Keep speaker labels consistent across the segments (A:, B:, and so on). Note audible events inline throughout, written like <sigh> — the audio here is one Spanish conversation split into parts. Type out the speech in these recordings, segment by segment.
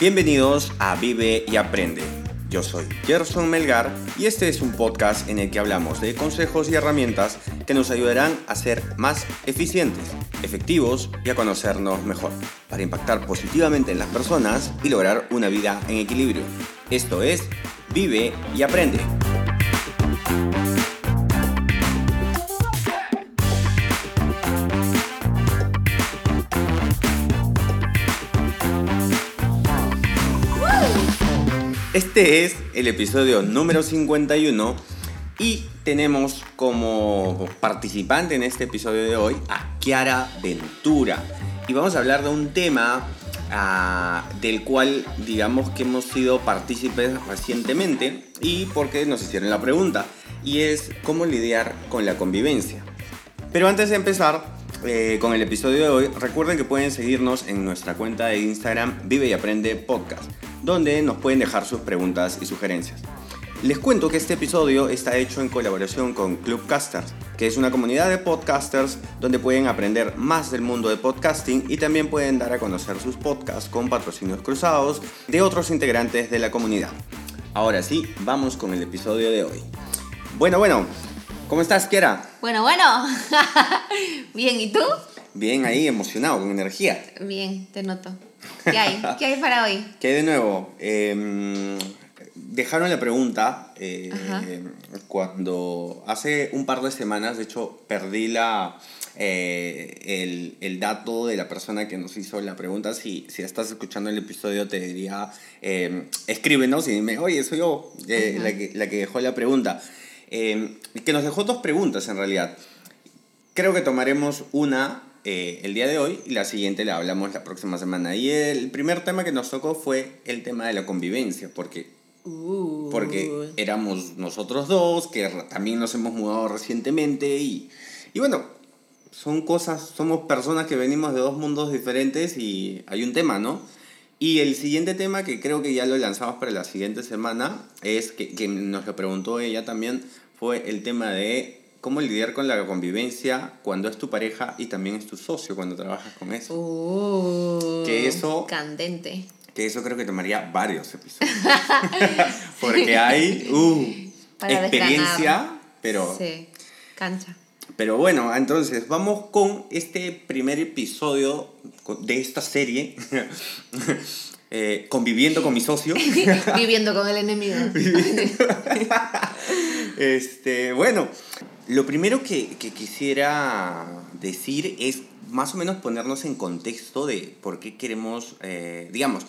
A: Bienvenidos a Vive y Aprende. Yo soy Gerson Melgar y este es un podcast en el que hablamos de consejos y herramientas que nos ayudarán a ser más eficientes, efectivos y a conocernos mejor, para impactar positivamente en las personas y lograr una vida en equilibrio. Esto es Vive y Aprende. Este es el episodio número 51 y tenemos como participante en este episodio de hoy a Kiara Ventura. Y vamos a hablar de un tema ah, del cual digamos que hemos sido partícipes recientemente y porque nos hicieron la pregunta. Y es cómo lidiar con la convivencia. Pero antes de empezar, eh, con el episodio de hoy, recuerden que pueden seguirnos en nuestra cuenta de Instagram Vive y Aprende Podcast donde nos pueden dejar sus preguntas y sugerencias. Les cuento que este episodio está hecho en colaboración con Clubcasters, que es una comunidad de podcasters donde pueden aprender más del mundo de podcasting y también pueden dar a conocer sus podcasts con patrocinios cruzados de otros integrantes de la comunidad. Ahora sí, vamos con el episodio de hoy. Bueno, bueno, ¿cómo estás, Kiera?
B: Bueno, bueno. <laughs> Bien, ¿y tú?
A: Bien, ahí, emocionado, con energía.
B: Bien, te noto. ¿Qué hay? ¿Qué hay para hoy? <laughs>
A: ¿Qué hay de nuevo? Em, dejaron la pregunta eh, cuando hace un par de semanas, de hecho, perdí la, eh, el, el, dato de la persona que nos hizo la pregunta. Si, si estás escuchando el episodio, te diría, em, escríbenos y dime, oye, soy yo eh, la, que, la que dejó la pregunta. Em, que nos dejó dos preguntas en realidad. Creo que tomaremos una eh, el día de hoy y la siguiente la hablamos la próxima semana. Y el primer tema que nos tocó fue el tema de la convivencia, porque, uh. porque éramos nosotros dos, que también nos hemos mudado recientemente y, y bueno, son cosas, somos personas que venimos de dos mundos diferentes y hay un tema, ¿no? Y el siguiente tema, que creo que ya lo lanzamos para la siguiente semana, es que, que nos lo preguntó ella también, fue el tema de cómo lidiar con la convivencia cuando es tu pareja y también es tu socio cuando trabajas con eso.
B: Uh, que eso... Candente.
A: Que eso creo que tomaría varios episodios. <laughs> Porque hay uh, experiencia, pero...
B: Sí, cancha.
A: Pero bueno, entonces vamos con este primer episodio de esta serie. <laughs> Eh, conviviendo con mi socio. <laughs>
B: Viviendo con el enemigo.
A: este, bueno, lo primero que, quisiera decir es más o menos ponernos en contexto de por qué queremos, eh, digamos,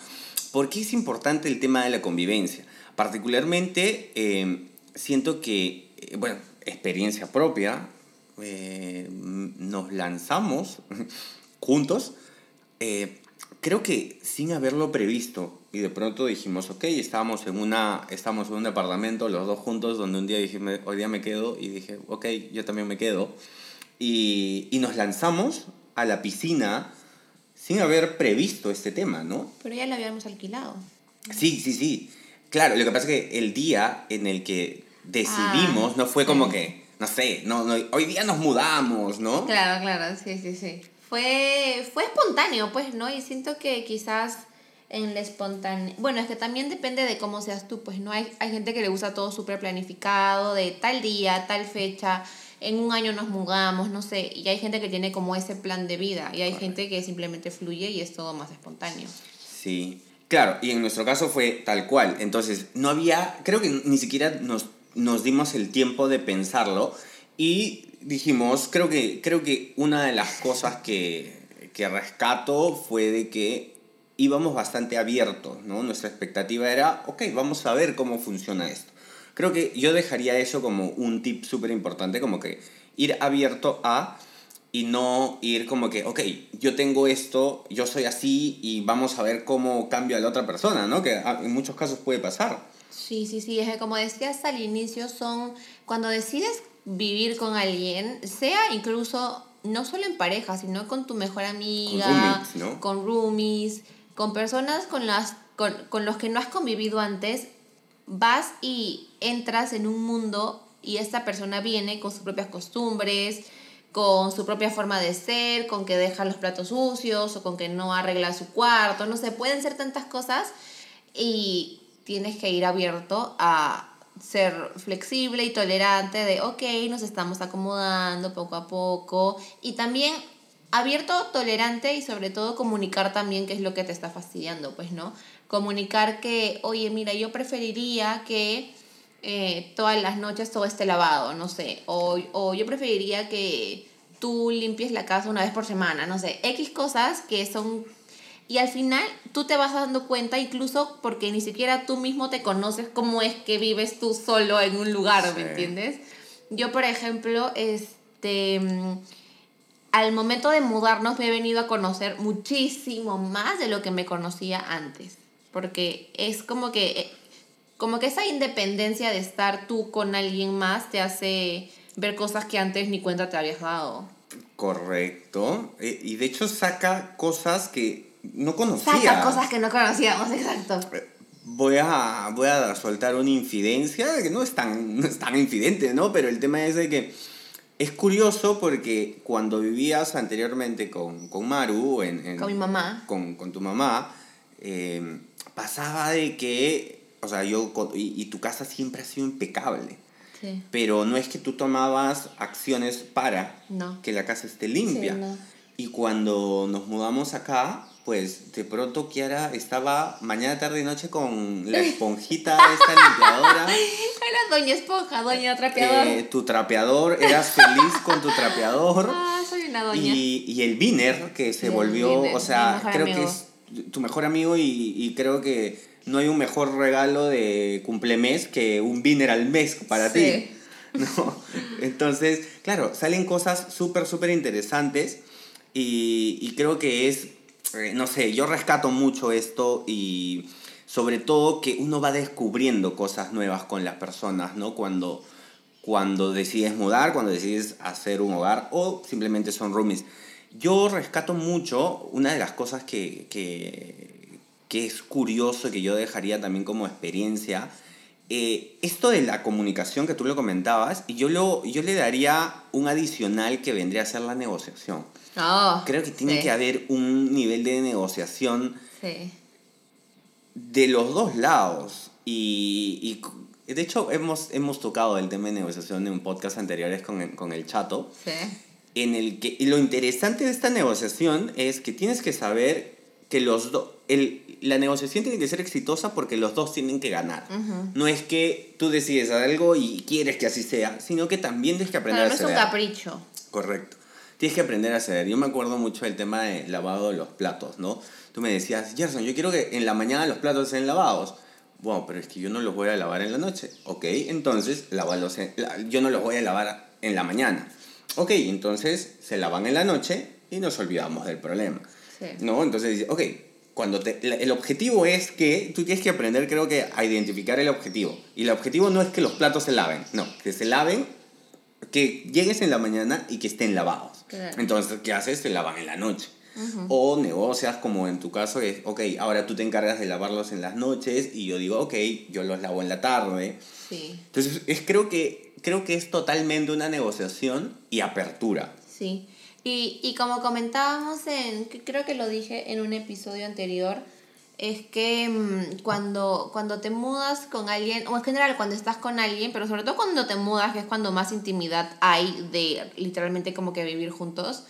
A: por qué es importante el tema de la convivencia. Particularmente, eh, siento que, eh, bueno, experiencia propia, nos lanzamos <laughs> juntos, creo que sin haberlo previsto, y de pronto dijimos, ok, estábamos en, una, estábamos en un departamento los dos juntos, donde un día dije, hoy día me quedo, y dije, ok, yo también me quedo. Y, y nos lanzamos a la piscina sin haber previsto este tema, ¿no?
B: Pero ya lo habíamos alquilado.
A: Sí, sí, sí. Claro, lo que pasa es que el día en el que decidimos ah, no fue como que, no sé, no, no, hoy día nos mudamos, ¿no?
B: Claro, claro, sí, sí, sí. Fue, fue espontáneo, pues, ¿no? Y siento que quizás en la espontaneidad. Bueno, es que también depende de cómo seas tú, pues no hay, hay gente que le gusta todo súper planificado, de tal día, tal fecha, en un año nos mudamos, no sé, y hay gente que tiene como ese plan de vida, y hay gente que simplemente fluye y es todo más espontáneo.
A: Sí, claro, y en nuestro caso fue tal cual, entonces no había, creo que ni siquiera nos, nos dimos el tiempo de pensarlo y dijimos, creo que, creo que una de las cosas que, que rescato fue de que íbamos bastante abiertos, ¿no? Nuestra expectativa era, ok, vamos a ver cómo funciona esto. Creo que yo dejaría eso como un tip súper importante, como que ir abierto a y no ir como que, ok, yo tengo esto, yo soy así y vamos a ver cómo cambia la otra persona, ¿no? Que en muchos casos puede pasar.
B: Sí, sí, sí, es que como decías al inicio, son cuando decides vivir con alguien, sea incluso no solo en pareja, sino con tu mejor amiga, con roomies, ¿no? con roomies con personas con, las, con, con los que no has convivido antes, vas y entras en un mundo y esta persona viene con sus propias costumbres, con su propia forma de ser, con que deja los platos sucios o con que no arregla su cuarto, no sé, pueden ser tantas cosas y tienes que ir abierto a ser flexible y tolerante de, ok, nos estamos acomodando poco a poco. Y también abierto, tolerante y sobre todo comunicar también qué es lo que te está fastidiando, pues, ¿no? Comunicar que, oye, mira, yo preferiría que eh, todas las noches todo esté lavado, no sé, o, o yo preferiría que tú limpies la casa una vez por semana, no sé, X cosas que son... Y al final tú te vas dando cuenta incluso porque ni siquiera tú mismo te conoces cómo es que vives tú solo en un lugar, ¿me entiendes? Yo, por ejemplo, este mm, al momento de mudarnos me he venido a conocer muchísimo más de lo que me conocía antes. Porque es como que, eh, como que esa independencia de estar tú con alguien más te hace ver cosas que antes ni cuenta te habías dado.
A: Correcto. Eh, y de hecho saca cosas que no conocía.
B: Saca cosas que no conocíamos, <laughs> exacto. Eh,
A: voy a, voy a soltar una infidencia, que no es tan, no es tan infidente, ¿no? Pero el tema es de que es curioso porque cuando vivías anteriormente con, con Maru, en,
B: con mi mamá,
A: con, con tu mamá, em, pasaba de que, o sea, yo, y, tu casa siempre ha sido impecable. Sí. Pero no es que tú tomabas acciones para que la casa esté limpia. Y cuando nos mudamos acá, pues de pronto Kiara estaba mañana, tarde y noche con la esponjita esta limpiadora. <laughs>
B: Era doña esponja, doña trapeador.
A: Eh, tu trapeador, eras feliz con tu trapeador. <laughs>
B: Ah, soy una doña.
A: Y, y el Viner, que se volvió, o sea, creo que es tu mejor amigo y, y, creo que no hay un mejor regalo de cumplemes que un Viner al mes para ti. <laughs> ¿no? Entonces, claro, salen cosas súper, súper interesantes y, y creo que es eh, no sé, yo rescato mucho esto y sobre todo que uno va descubriendo cosas nuevas con las personas, ¿no? Cuando, cuando decides mudar, cuando decides hacer un hogar o simplemente son roomies. Yo rescato mucho una de las cosas que, que, que es curioso que yo dejaría también como experiencia. Eh, esto de la comunicación que tú lo comentabas, yo, lo, yo le daría un adicional que vendría a ser la negociación.
B: Oh,
A: Creo que tiene que haber un nivel de negociación de los dos lados. Y, y, de hecho hemos, hemos tocado el tema de negociación en podcast anteriores con el, con el chato. En el que y lo interesante de esta negociación es que tienes que saber que los dos... La negociación tiene que ser exitosa porque los dos tienen que ganar. No es que tú decides algo y quieres que así sea, sino que también tienes que aprender
B: a hacer. No es un capricho.
A: Correcto tienes que aprender a hacer. Yo me acuerdo mucho del tema de lavado de los platos, ¿no? Tú me decías, Gerson, yo quiero que en la mañana los platos estén lavados. Bueno, pero es que yo no los voy a lavar en la noche. Ok, entonces lávalos yo no los voy a lavar en la mañana. Ok, entonces se lavan en la noche y nos olvidamos del problema. Sí. ¿No? Entonces, ok, cuando te, el objetivo es que tú tienes que aprender, creo que, a identificar el objetivo. Y el objetivo no es que los platos se laven, no, que se laven, que llegues en la mañana y que estén lavados. Entonces, ¿qué haces? Te lavan en la noche. O negocias como en tu caso es, ok, ahora tú te encargas de lavarlos en las noches y yo digo, ok, yo los lavo en la tarde.
B: Sí.
A: Entonces, es, creo, que, creo que es totalmente una negociación y apertura.
B: Sí. Y, y como comentábamos en, creo que lo dije en un episodio anterior, es que mm, cuando, cuando te mudas con alguien, o en general cuando estás con alguien, pero sobre todo cuando te mudas, que es cuando más intimidad hay de literalmente como que vivir juntos,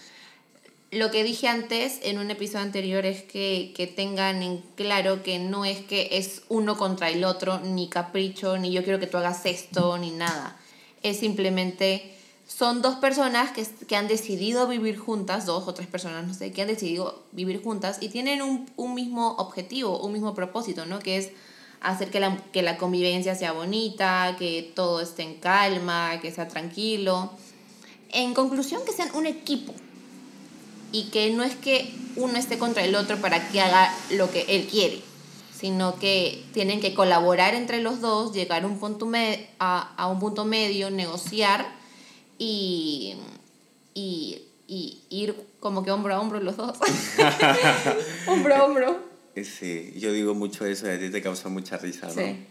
B: lo que dije antes en un episodio anterior es que, que tengan en claro que no es que es uno contra el otro, ni capricho, ni yo quiero que tú hagas esto, ni nada. Es simplemente son dos personas que, que, han decidido vivir juntas, dos o tres personas, no sé, que han decidido vivir juntas y tienen un, un mismo objetivo, un mismo propósito, ¿no? Que es hacer que la, que la convivencia sea bonita, que todo esté en calma, que sea tranquilo. En conclusión, que sean un equipo y que no es que uno esté contra el otro para que haga lo que él quiere, sino que tienen que colaborar entre los dos, llegar a un punto, a, a un punto medio, negociar y, y, y ir como que hombro a hombro los dos. <laughs> hombro a hombro.
A: Sí, yo digo mucho eso y a ti te causa mucha risa, ¿no? Sí.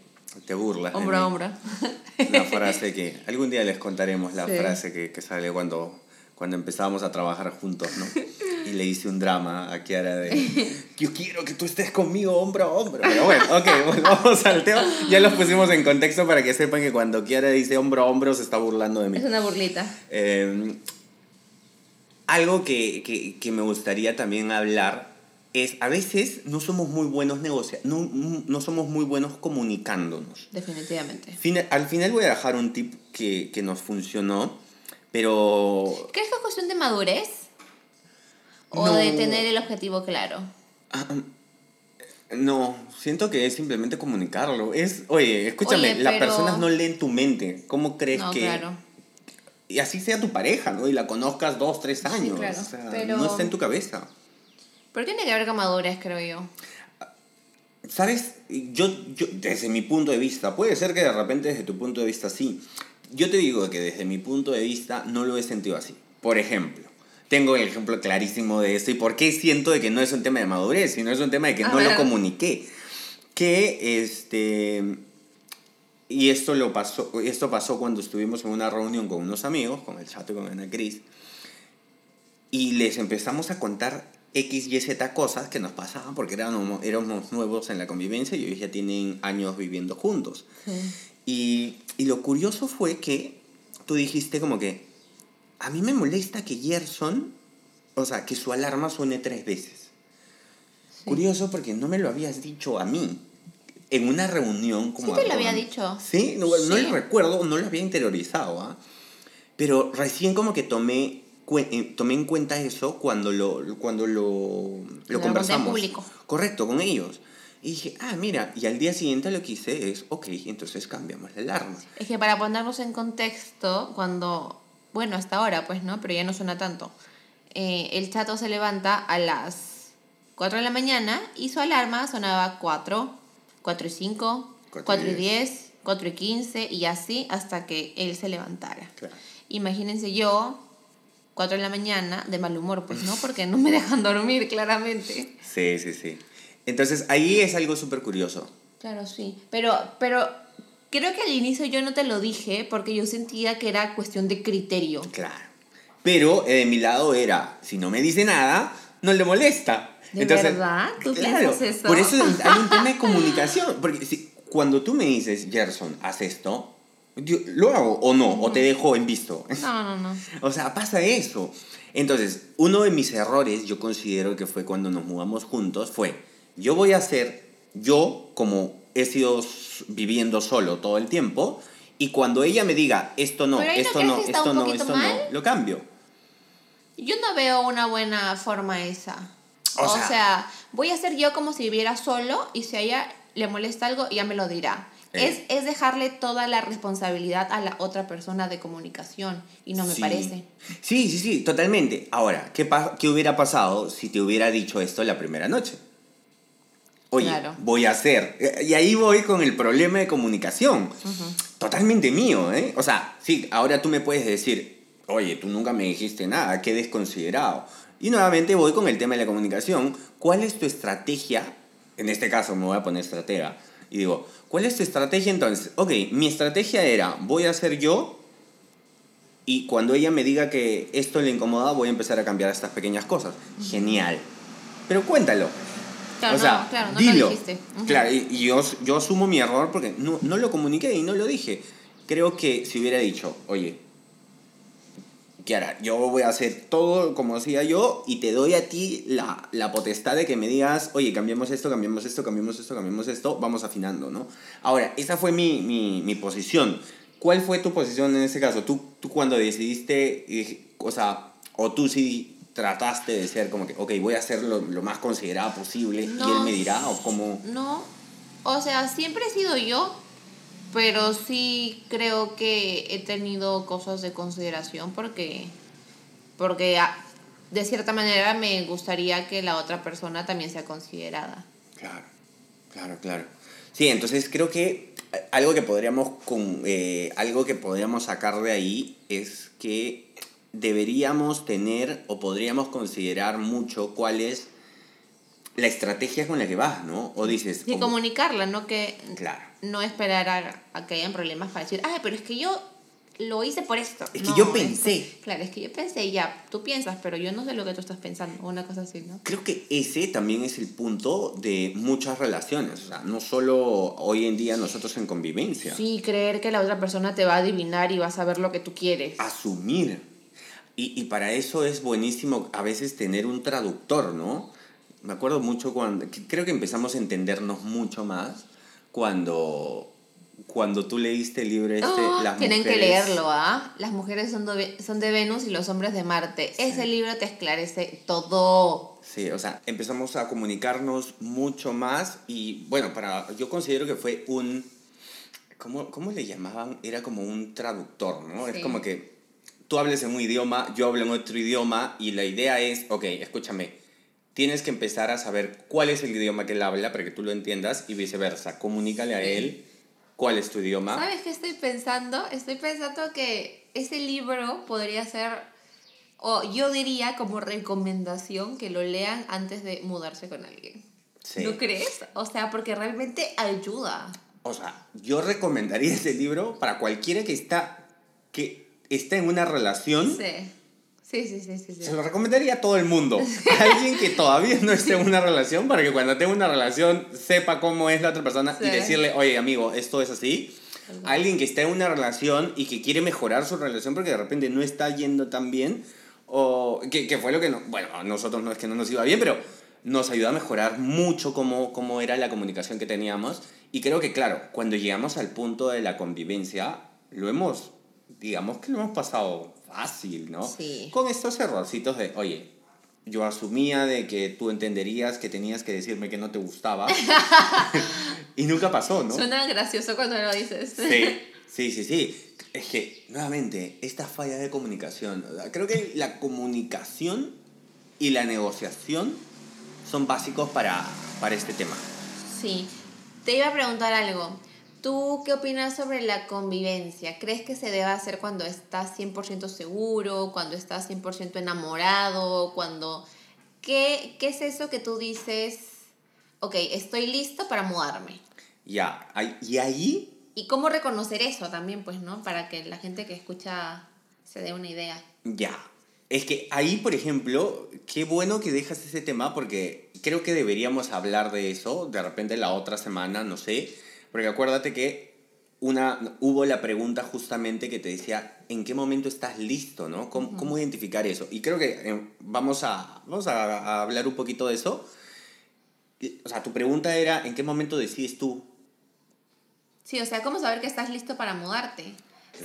A: Te burlas.
B: Hombro a hombro.
A: Una frase que algún día les contaremos la frase que, que, sale cuando, cuando empezábamos a trabajar juntos, ¿no? <laughs> Y le hice un drama a Kiara de, <laughs> yo quiero que tú estés conmigo hombro a hombro. Pero bueno, ok, <laughs> vamos al tema. Ya los pusimos en contexto para que sepan que cuando Kiara dice hombro a hombro se está burlando de mí.
B: Es una burlita.
A: Eh, algo que, que, que, me gustaría también hablar es, a veces no somos muy buenos negociando, no, no somos muy buenos comunicándonos.
B: Definitivamente.
A: al final voy a dejar un tip que, que nos funcionó pero...
B: ¿Crees que es cuestión de madurez? ¿O de tener el objetivo claro?
A: Ah, no, siento que es simplemente comunicarlo. Es, oye, escúchame, las personas no leen tu mente. ¿Cómo crees que...? Claro. Y así sea tu pareja, ¿no? Y la conozcas dos, tres años. claro, o sea, pero... No está en tu cabeza.
B: ¿Por qué tiene que haber con madurez, creo yo?
A: ¿Sabes? Yo, yo, desde mi punto de vista, puede ser que de repente desde tu punto de vista sí, yo te digo que desde mi punto de vista no lo he sentido así. Por ejemplo, tengo el ejemplo clarísimo de esto y por qué siento de que no es un tema de madurez, sino es un tema de que no lo comuniqué. Que este y esto lo pasó esto pasó cuando estuvimos en una reunión con unos amigos, con el Chato y con Ana Cris. Y les empezamos a contar X, Y, Z cosas que nos pasaban porque éramos, éramos nuevos en la convivencia y ellos ya tienen años viviendo juntos. Sí. Y, y lo curioso fue que tú dijiste como que, a mí me molesta que Gerson, o sea, que su alarma suene tres veces. Curioso porque no me lo habías dicho a mí. En una reunión como...
B: Sí te lo había dicho.
A: Sí, no, no lo recuerdo, no lo había interiorizado. ¿ah? Pero recién como que tomé, eh, tomé en cuenta eso cuando lo, cuando lo, lo conversamos. Público. Correcto, con ellos. Y dije, ah, mira, y al día siguiente lo que hice es, ok, entonces cambiamos la alarma.
B: Es que para ponernos en contexto, cuando, bueno, hasta ahora, pues, ¿no? Pero ya no suena tanto. Eh, el chato se levanta a las 4 de la mañana y su alarma sonaba 4, 4 y 5, 4, y 10, 4 y 15 y así hasta que él se levantara. Claro. Imagínense yo, 4 de la mañana, de mal humor, pues, ¿no? Porque no me dejan dormir, claramente.
A: Sí, sí, sí. Entonces ahí es algo súper curioso.
B: Claro, sí. Pero, pero creo que al inicio yo no te lo dije porque yo sentía que era cuestión de criterio.
A: Claro. Pero eh, de mi lado era, si no me dice nada, no le molesta.
B: ¿De verdad? ¿Tú piensas eso?
A: Por eso hay un tema de <laughs> comunicación. Porque si, cuando tú me dices, Gerson, haz esto, ¿lo hago o no? ¿O te dejo en visto?
B: No, no, no. <laughs>
A: o sea, pasa eso. Entonces, uno de mis errores, yo considero que fue cuando nos mudamos juntos, fue yo voy a hacer, yo como he sido viviendo solo todo el tiempo, y cuando ella me diga, esto no, esto no, esto no, esto no, lo cambio.
B: Yo no veo una buena forma esa. O, sea, voy a ser yo como si viviera solo y si a ella le molesta algo, ella me lo dirá. Eh. Es, es, dejarle toda la responsabilidad a la otra persona de comunicación y no me parece.
A: Sí, sí, sí, totalmente. Ahora, ¿qué, ¿qué hubiera pasado si te hubiera dicho esto la primera noche? Oye, voy a hacer. Y ahí voy con el problema de comunicación. Totalmente mío, ¿eh? O sea, sí, ahora tú me puedes decir, oye, tú nunca me dijiste nada, qué desconsiderado. Y nuevamente voy con el tema de la comunicación. ¿Cuál es tu estrategia? En este caso me voy a poner estratega. Y digo, ¿cuál es tu estrategia entonces? Ok, mi estrategia era, voy a ser yo y cuando ella me diga que esto le incomoda, voy a empezar a cambiar estas pequeñas cosas. Genial. Pero cuéntalo.
B: Claro, o sea, claro, no dilo. Lo dijiste.
A: Claro, y, yo, yo asumo mi error porque no, no lo comuniqué y no lo dije. Creo que si hubiera dicho, oye, Kiara, yo voy a hacer todo como hacía yo y te doy a ti la, la, potestad de que me digas, oye, cambiamos esto, cambiamos esto, cambiamos esto, cambiamos esto, vamos afinando, ¿no? Ahora, esa fue mi, mi, mi posición. ¿Cuál fue tu posición en ese caso? Tú, tú cuando decidiste, o sea, o tú sí trataste de ser como que, ok, voy a hacer lo, más considerado posible y él me dirá o cómo...
B: No, o sea, siempre he sido yo, pero sí creo que he tenido cosas de consideración porque, porque de cierta manera me gustaría que la otra persona también sea considerada.
A: Claro, claro, claro. Sí, entonces creo que algo que podríamos, con, eh, algo que podríamos sacar de ahí es que deberíamos tener o podríamos considerar mucho cuál es la estrategia con la que vas, ¿no? O dices...
B: Y comunicarla, ¿no? Que claro. no esperar a, que hayan problemas para decir, ah, pero es que yo lo hice por esto.
A: Es que yo pensé.
B: claro, es que yo pensé, ya, tú piensas, pero yo no sé lo que tú estás pensando, una cosa así, ¿no?
A: Creo que ese también es el punto de muchas relaciones, o sea, no solo hoy en día nosotros en convivencia.
B: Sí, creer que la otra persona te va a adivinar y va a saber lo que tú quieres.
A: Asumir. Y, y para eso es buenísimo a veces tener un traductor, ¿no? Me acuerdo mucho cuando, creo que empezamos a entendernos mucho más cuando cuando tú leíste el libro este,
B: oh, las Tienen que leerlo, ¿ah? Las mujeres son de, son de Venus y los hombres de Marte. Ese libro te esclarece todo.
A: Sí, o sea, empezamos a comunicarnos mucho más y bueno, para yo considero que fue un... ¿Cómo, cómo le llamaban? Era como un traductor, ¿no? Es como que tú hables en un idioma, yo hablo en otro idioma y la idea es, ok, escúchame, tienes que empezar a saber cuál es el idioma que él habla para que tú lo entiendas y viceversa. Comunícale a él ¿Cuál es tu idioma?
B: ¿Sabes qué estoy pensando? Estoy pensando que ese libro podría ser, o yo diría como recomendación que lo lean antes de mudarse con alguien. Sí. ¿No crees? O sea, porque realmente ayuda.
A: O sea, yo recomendaría ese libro para cualquiera que está, que está en una relación.
B: Sí Sí, sí, sí, sí,
A: Se lo recomendaría a todo el mundo. <laughs> alguien que todavía no esté en una relación, para que cuando tenga una relación sepa cómo es la otra persona y decirle, oye, amigo, esto es así. alguien que está en una relación y que quiere mejorar su relación porque de repente no está yendo tan bien. O que, que fue lo que, no, bueno, a nosotros no es que no nos iba bien, pero nos ayudó a mejorar mucho cómo, cómo era la comunicación que teníamos. Y creo que, claro, cuando llegamos al punto de la convivencia, lo hemos, digamos que lo hemos pasado fácil, ¿no? Sí. Con estos errorcitos de, oye, yo asumía de que tú entenderías que tenías que decirme que no te gustaba. <laughs> y nunca pasó, ¿no?
B: Suena gracioso cuando lo dices.
A: Sí, <laughs> sí, sí, sí. Es que, nuevamente, esta falla de comunicación. Creo que la comunicación y la negociación son básicos para, para este tema.
B: Sí. Te iba a preguntar algo. ¿Tú qué opinas sobre la convivencia? ¿Crees que se debe hacer cuando estás 100% seguro, cuando estás 100% enamorado, cuando... ¿Qué, ¿Qué es eso que tú dices, ok, estoy listo para mudarme?
A: Ya, y ahí...
B: ¿Y cómo reconocer eso también, pues, no? Para que la gente que escucha se dé una idea.
A: Ya, es que ahí, por ejemplo, qué bueno que dejas ese tema porque creo que deberíamos hablar de eso de repente la otra semana, no sé porque acuérdate que una, hubo la pregunta justamente que te decía, ¿en qué momento estás listo? ¿no? ¿Cómo, ¿Cómo, identificar eso? Y creo que eh, vamos, a, vamos a, hablar un poquito de eso. O sea, tu pregunta era, ¿en qué momento decides tú?
B: Sí, o sea, ¿cómo saber que estás listo para mudarte?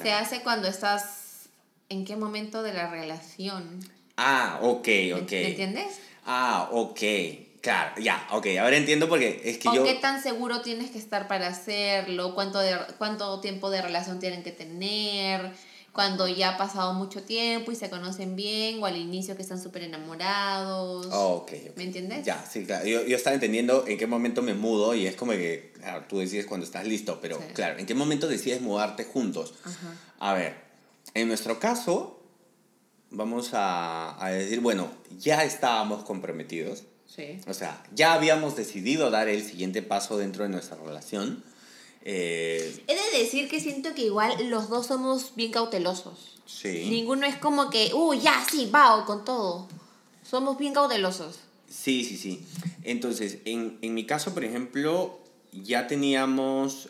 B: Se hace cuando estás... ¿En qué momento de la relación?
A: Ah, ok, ok.
B: ¿Me entiendes?
A: Ah, ok. Claro, ya, ok, ahora entiendo porque es que yo...
B: ¿Qué tan seguro tienes que estar para hacerlo? ¿Cuánto, de, ¿Cuánto tiempo de relación tienen que tener? Cuando ya ha pasado mucho tiempo y se conocen bien, o al inicio que están súper enamorados.
A: Oh, ok.
B: ¿Me entiendes?
A: Ya, sí, claro. Yo, yo, estaba entendiendo en qué momento me mudo y es como que, claro, tú decides cuando estás listo, pero claro, ¿en qué momento decides mudarte juntos? Ajá. A ver, en nuestro caso, vamos a, a decir, bueno, ya estábamos comprometidos o sea, ya habíamos decidido dar el siguiente paso dentro de nuestra relación. Eh,
B: He de decir que siento que igual los dos somos bien cautelosos.
A: Sí.
B: Ninguno es como que, uy, ya, sí, va, con todo. Somos bien cautelosos.
A: Sí, sí, sí. Entonces, en, en mi caso, por ejemplo, ya teníamos,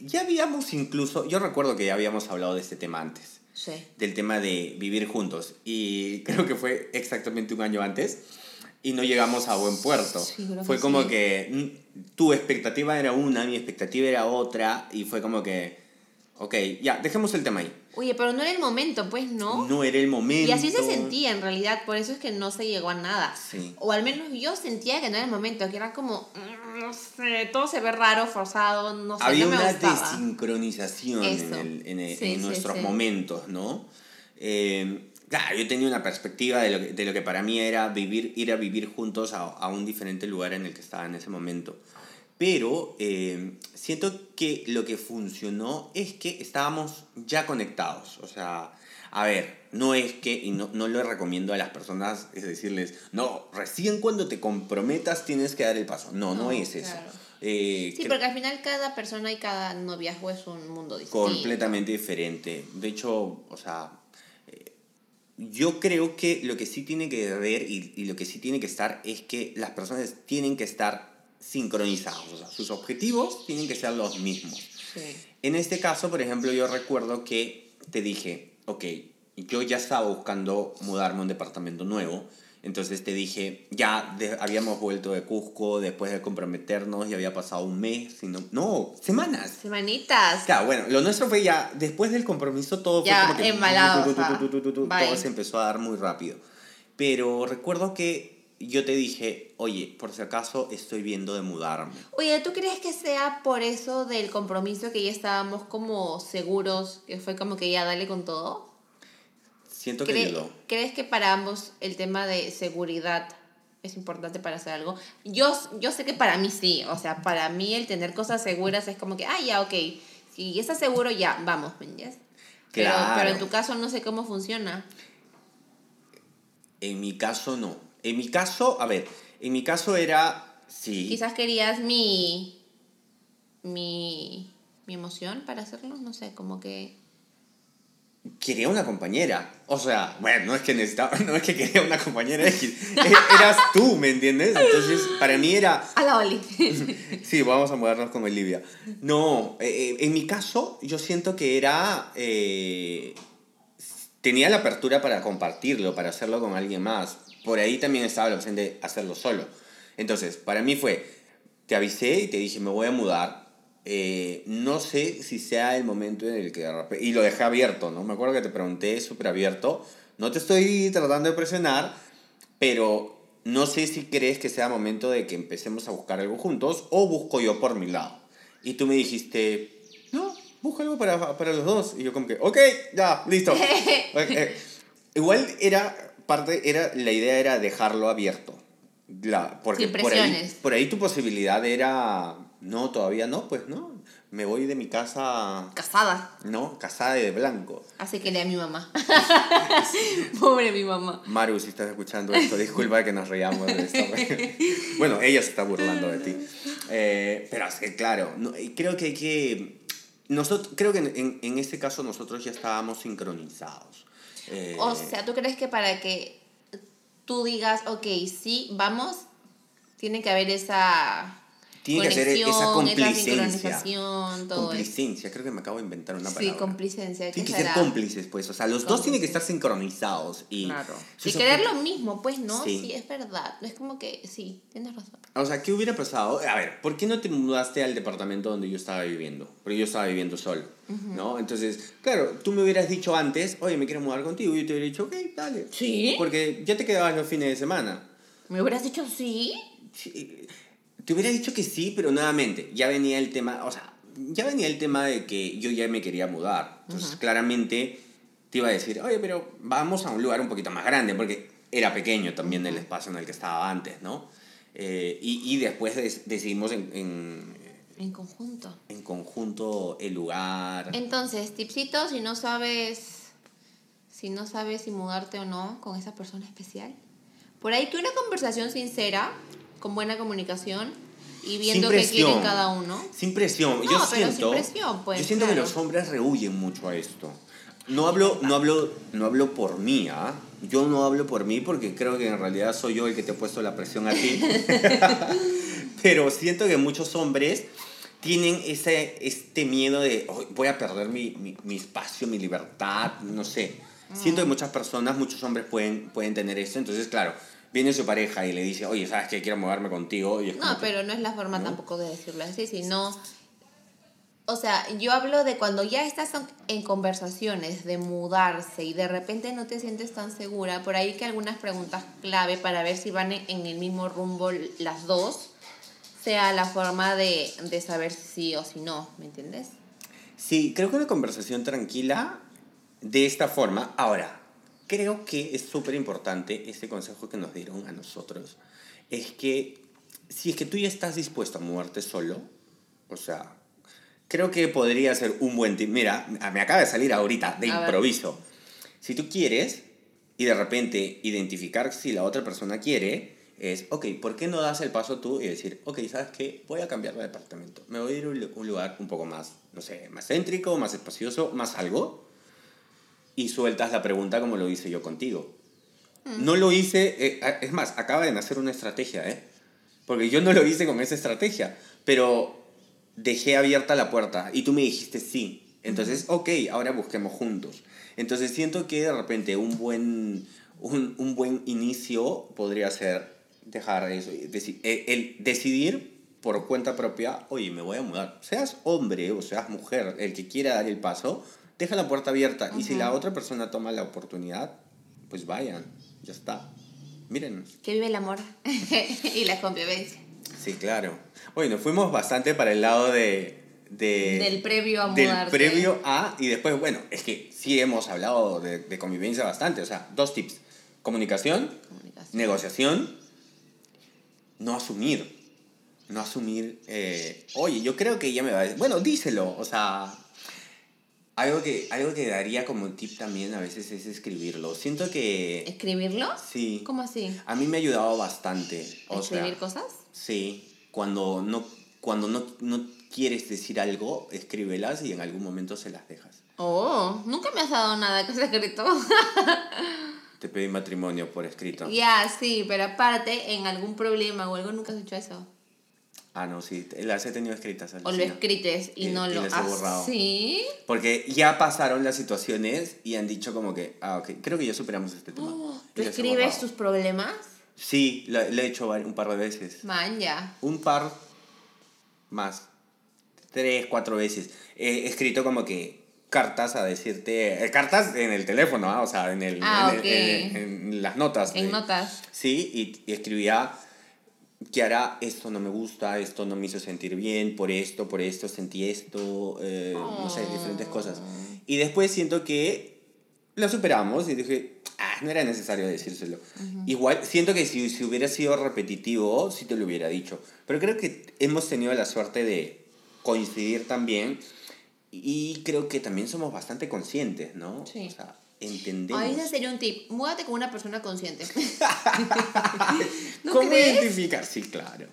A: ya habíamos incluso, yo recuerdo que ya habíamos hablado de este tema antes.
B: Sí.
A: Del tema de vivir juntos. Y creo que fue exactamente un año antes y no llegamos a buen puerto. fue como que mm, tu expectativa era una, mi expectativa era otra, y fue como que, ok, ya, dejemos el tema ahí.
B: Oye, pero no era el momento, pues, ¿no?
A: No era el momento.
B: Y así se sentía en realidad, por eso es que no se llegó a nada.
A: Sí.
B: O al menos yo sentía que no era el momento, que era como, mm, no sé, todo se ve raro, forzado, no sé,
A: Había
B: no me
A: una
B: gustaba.
A: desincronización en, el, en, en nuestros momentos, ¿no? Eh, claro, yo tenía una perspectiva de lo que, de lo que para mí era vivir, ir a vivir juntos a, a, un diferente lugar en el que estaba en ese momento. Pero eh, siento que lo que funcionó es que estábamos ya conectados. O sea, a ver, no es que, y no, no lo recomiendo a las personas, es decirles, no, recién cuando te comprometas tienes que dar el paso. No, no, es eso. Eh,
B: sí, porque al final cada persona y cada noviazgo es un mundo distinto.
A: Completamente diferente. De hecho, o sea, yo creo que lo que sí tiene que ver y, y, lo que sí tiene que estar es que las personas tienen que estar sincronizados. O sea, sus objetivos tienen que ser los mismos. Sí. En este caso, por ejemplo, yo recuerdo que te dije, ok, yo ya estaba buscando mudarme a un departamento nuevo entonces te dije, ya habíamos vuelto de Cusco después de comprometernos, ya había pasado un mes, sino, no, semanas.
B: Semanitas.
A: Claro, bueno, lo nuestro fue ya, después del compromiso todo
B: ya
A: fue como que...
B: Embalado,
A: todo se empezó a dar muy rápido. Pero recuerdo que yo te dije, oye, por si acaso estoy viendo de mudarme.
B: Oye, ¿tú crees que sea por eso del compromiso que ya estábamos como seguros, que fue como que ya dale con todo?
A: Siento que
B: ¿Crees que para ambos el tema de seguridad es importante para hacer algo? Yo, yo sé que para mí sí, o sea, para mí el tener cosas seguras es como que, ah, ya, ok, si estás seguro, ya, vamos, ¿me entiendes? Pero, pero en tu caso no sé cómo funciona.
A: En mi caso no. En mi caso, a ver, en mi caso era, sí.
B: Quizás querías mi, mi, mi emoción para hacerlo, no sé, como que
A: quería una compañera. O sea, bueno, no es que necesitaba, <laughs> no es que quería una compañera, es que eras tú, ¿me entiendes? Entonces, para mí era...
B: A la Oli. <laughs>
A: sí, vamos a mudarnos con Olivia. No, eh, eh, en mi caso, yo siento que era... Eh, tenía la apertura para compartirlo, para hacerlo con alguien más. Por ahí también estaba la opción de hacerlo solo. Entonces, para mí fue, te avisé y te dije, me voy a mudar eh, no sé si sea el momento en el que... Y lo dejé abierto, ¿no? Me acuerdo que te pregunté súper abierto. No te estoy tratando de presionar, pero no sé si crees que sea momento de que empecemos a buscar algo juntos o busco yo por mi lado. Y tú me dijiste, no, busca algo para, para los dos. Y yo como que, ok, ya, listo. <laughs> Eh, igual era parte, era, la idea era dejarlo abierto. La, porque por ahí, por ahí tu posibilidad era no, todavía no, pues no. Me voy de mi casa.
B: Casada.
A: No, casada y de blanco.
B: Así que a mi mamá. <laughs> <laughs> Pobre mi mamá.
A: Maru, si estás escuchando esto, disculpa que nos reíamos de esto. <laughs> bueno, ella se está burlando de ti. Eh, pero es que, claro, creo que hay que. Nosotros, creo que en, en este caso nosotros ya estábamos sincronizados.
B: Eh, o sea, ¿tú crees que para que tú digas, ok, sí, vamos, tiene que haber esa
A: tiene que ser esa
B: complicencia. todo
A: complicencia, creo que me acabo de inventar una palabra.
B: Sí, complicencia.
A: Tienen que ser cómplices, pues. O sea, los dos tienen que estar sincronizados. Y,
B: claro. Y querer lo mismo, pues, ¿no? Sí. es verdad. Es como que, sí, tienes razón. O
A: sea, ¿qué hubiera pasado? A ver, ¿por qué no te mudaste al departamento donde yo estaba viviendo? Porque yo estaba viviendo solo, ¿no? Entonces, claro, tú me hubieras dicho antes, oye, me quiero mudar contigo. Y yo te hubiera dicho, ok, dale.
B: ¿Sí?
A: Porque ya te quedabas los fines de semana.
B: ¿Me hubieras dicho sí?
A: Sí te hubiera dicho que sí, pero nuevamente, ya venía el tema, o sea, ya venía el tema de que yo ya me quería mudar. Entonces, claramente te iba a decir, oye, pero vamos a un lugar un poquito más grande, porque era pequeño también el espacio en el que estaba antes, ¿no? Eh, y, y, después decidimos en, en,
B: en, conjunto.
A: En conjunto el lugar.
B: Entonces, tipsito, si no sabes si no sabes si mudarte o no con esa persona especial. Por ahí que una conversación sincera con buena comunicación y viendo qué quieren cada uno.
A: Sin presión. yo siento,
B: pues,
A: yo siento que los hombres rehuyen mucho a esto. No hablo, no hablo, no hablo por mí, ¿ah? Yo no hablo por mí porque creo que en realidad soy yo el que te he puesto la presión a ti. <laughs> Pero siento que muchos hombres tienen ese, este miedo de voy a perder mi, mi, mi, espacio, mi libertad, no sé. Siento que mm. muchas personas, muchos hombres pueden, pueden tener eso. Entonces, claro, viene su pareja y le dice, oye, ¿sabes qué? Quiero moverme contigo. Y
B: no, pero no es la forma tampoco de decirlo así, sino... O sea, yo hablo de cuando ya estás en conversaciones de mudarse y de repente no te sientes tan segura, por ahí que algunas preguntas clave para ver si van en el mismo rumbo las dos, sea la forma de, de saber si sí o si no, ¿me entiendes?
A: Sí, creo que una conversación tranquila de esta forma. Ahora, creo que es súper importante este consejo que nos dieron a nosotros. Es que si es que tú ya estás dispuesto a moverte solo, o sea, creo que podría ser un buen tip. Mira, me acaba de salir ahorita de improviso. Si tú quieres y de repente identificar si la otra persona quiere es, ok, ¿por qué no das el paso tú y decir, ok, ¿sabes qué? Voy a cambiar de departamento. Me voy a ir a un lugar un poco más, no sé, más céntrico, más espacioso, más algo. Y sueltas la pregunta como lo hice yo contigo. Mm. No lo hice, eh, es más, acaba de nacer una estrategia, ¿eh? Porque yo no lo hice con esa estrategia, pero dejé abierta la puerta y tú me dijiste sí. Entonces, ok, ahora busquemos juntos. Entonces siento que de repente un buen, un, un buen inicio podría ser dejar eso, eh, el, decidir por cuenta propia, oye, me voy a mudar. Seas hombre o seas mujer, el que quiera dar el paso, deja la puerta abierta. Y si la otra persona toma la oportunidad, pues vayan, ya está. Miren.
B: Que vive el amor <laughs> y la convivencia.
A: Sí, claro. Bueno, fuimos bastante para el lado de...
B: del previo a
A: Del previo a... Y después, bueno, es que sí hemos hablado de, de convivencia bastante. O sea, dos tips. Comunicación, negociación no asumir. No asumir, eh, oye, yo creo que ella me va a decir, bueno, díselo, o sea, algo que, algo que daría como tip también a veces es escribirlo. Siento que...
B: ¿Escribirlo?
A: Sí.
B: ¿Cómo así?
A: A mí me ha ayudado bastante.
B: ¿Escribir cosas?
A: Sí. Cuando no, cuando no, no quieres decir algo, escríbelas y en algún momento se las dejas.
B: Oh, nunca me has dado nada que sea escrito.
A: te pedí matrimonio por escrito.
B: Ya, sí, pero aparte, en algún problema o algo, nunca has hecho eso.
A: Ah, no, sí, las he tenido escritas.
B: O lo escrites y, no lo has borrado. ¿Sí?
A: Porque ya pasaron las situaciones y han dicho como que, ah, ok, creo que ya superamos este tema. Oh,
B: ¿Tú escribes tus problemas?
A: Sí, lo, he hecho un par de veces.
B: Man, ya.
A: Un par más. Tres, cuatro veces. He escrito como que cartas a decirte, eh, cartas en el teléfono, ¿ah? o sea, en, el,
B: ah,
A: en, las notas.
B: En notas.
A: Sí, y, escribía que hará esto no me gusta, esto no me hizo sentir bien, por esto, por esto, sentí esto, eh, no sé, diferentes cosas. Oh. Y después siento que lo superamos y dije, ah, no era necesario decírselo. Igual, siento que si, si hubiera sido repetitivo, sí te lo hubiera dicho. Pero creo que hemos tenido la suerte de coincidir también y creo que también somos bastante conscientes, ¿no?
B: Sí.
A: O sea, entendemos.
B: Ahí sería un tip. Múdate con una persona consciente. <laughs>
A: ¿Cómo identificar? Sí, claro.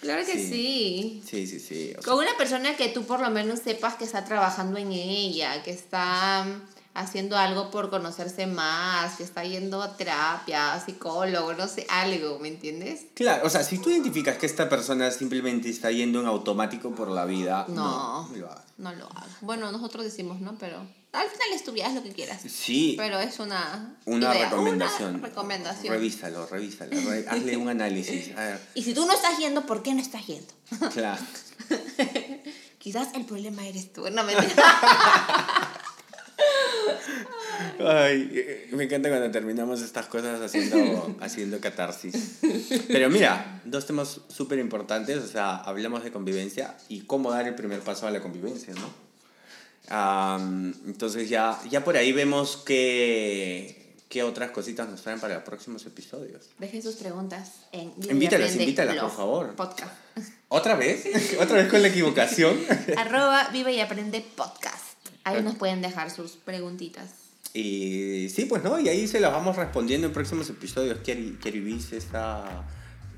B: Claro que sí.
A: Sí, sí, sí.
B: con una persona que tú por lo menos sepas que está trabajando en ella, que está haciendo algo por conocerse más, que está yendo a terapia, psicólogo, no sé, algo, ¿me entiendes?
A: Claro, o sea, si tú identificas que esta persona simplemente está yendo en automático por la vida, no,
B: no lo hagas. No lo hagas. Bueno, nosotros decimos, ¿no? Pero al final estudias lo que quieras.
A: Sí.
B: Pero es una...
A: Una recomendación.
B: Una recomendación.
A: Revísalo, revísalo. hazle un análisis. <laughs>
B: Y si tú no estás yendo, ¿por qué no estás yendo?
A: Claro. <laughs>
B: Quizás el problema eres tú. No, me <laughs>
A: Ay, eh, me encanta cuando terminamos estas cosas haciendo, <laughs> haciendo catarsis. Pero mira, dos temas súper importantes, o sea, hablamos de convivencia y cómo dar el primer paso a la convivencia, ¿no? entonces ya, ya por ahí vemos qué, qué otras cositas nos traen para los próximos episodios.
B: Dejen sus preguntas en
A: Invítalas, invítalas, por favor. Podcast. ¿Otra vez? <laughs> ¿Otra vez con la equivocación? <laughs>
B: Arroba Viva y Aprende Podcast. Ahí nos pueden dejar sus preguntitas.
A: Y sí, pues no, y ahí se las vamos respondiendo en próximos episodios. Kerry se está,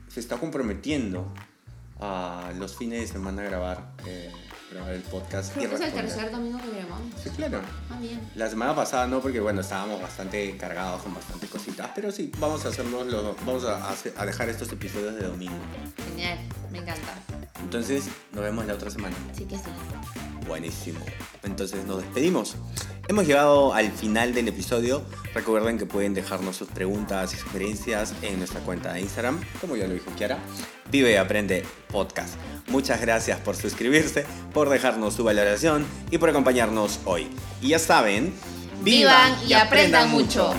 A: se está comprometiendo a los fines de semana a grabar, eh, grabar el podcast.
B: Creo que es el tercer domingo que grabamos.
A: Sí, claro.
B: Ah, bien.
A: La semana pasada no, porque bueno, estábamos bastante cargados con bastante cositas, pero sí, vamos a hacerlo, vamos a, a dejar estos episodios de domingo.
B: Genial, me encanta.
A: Entonces, nos vemos la otra semana.
B: Sí que sí.
A: Buenísimo. Entonces nos despedimos. Hemos llegado al final del episodio. Recuerden que pueden dejarnos sus preguntas y sugerencias en nuestra cuenta de Instagram, como ya lo dijo Kiara, Vive y Aprende Podcast. Muchas gracias por suscribirse, por dejarnos su valoración y por acompañarnos hoy. Y ya saben,
B: vivan y, aprendan mucho.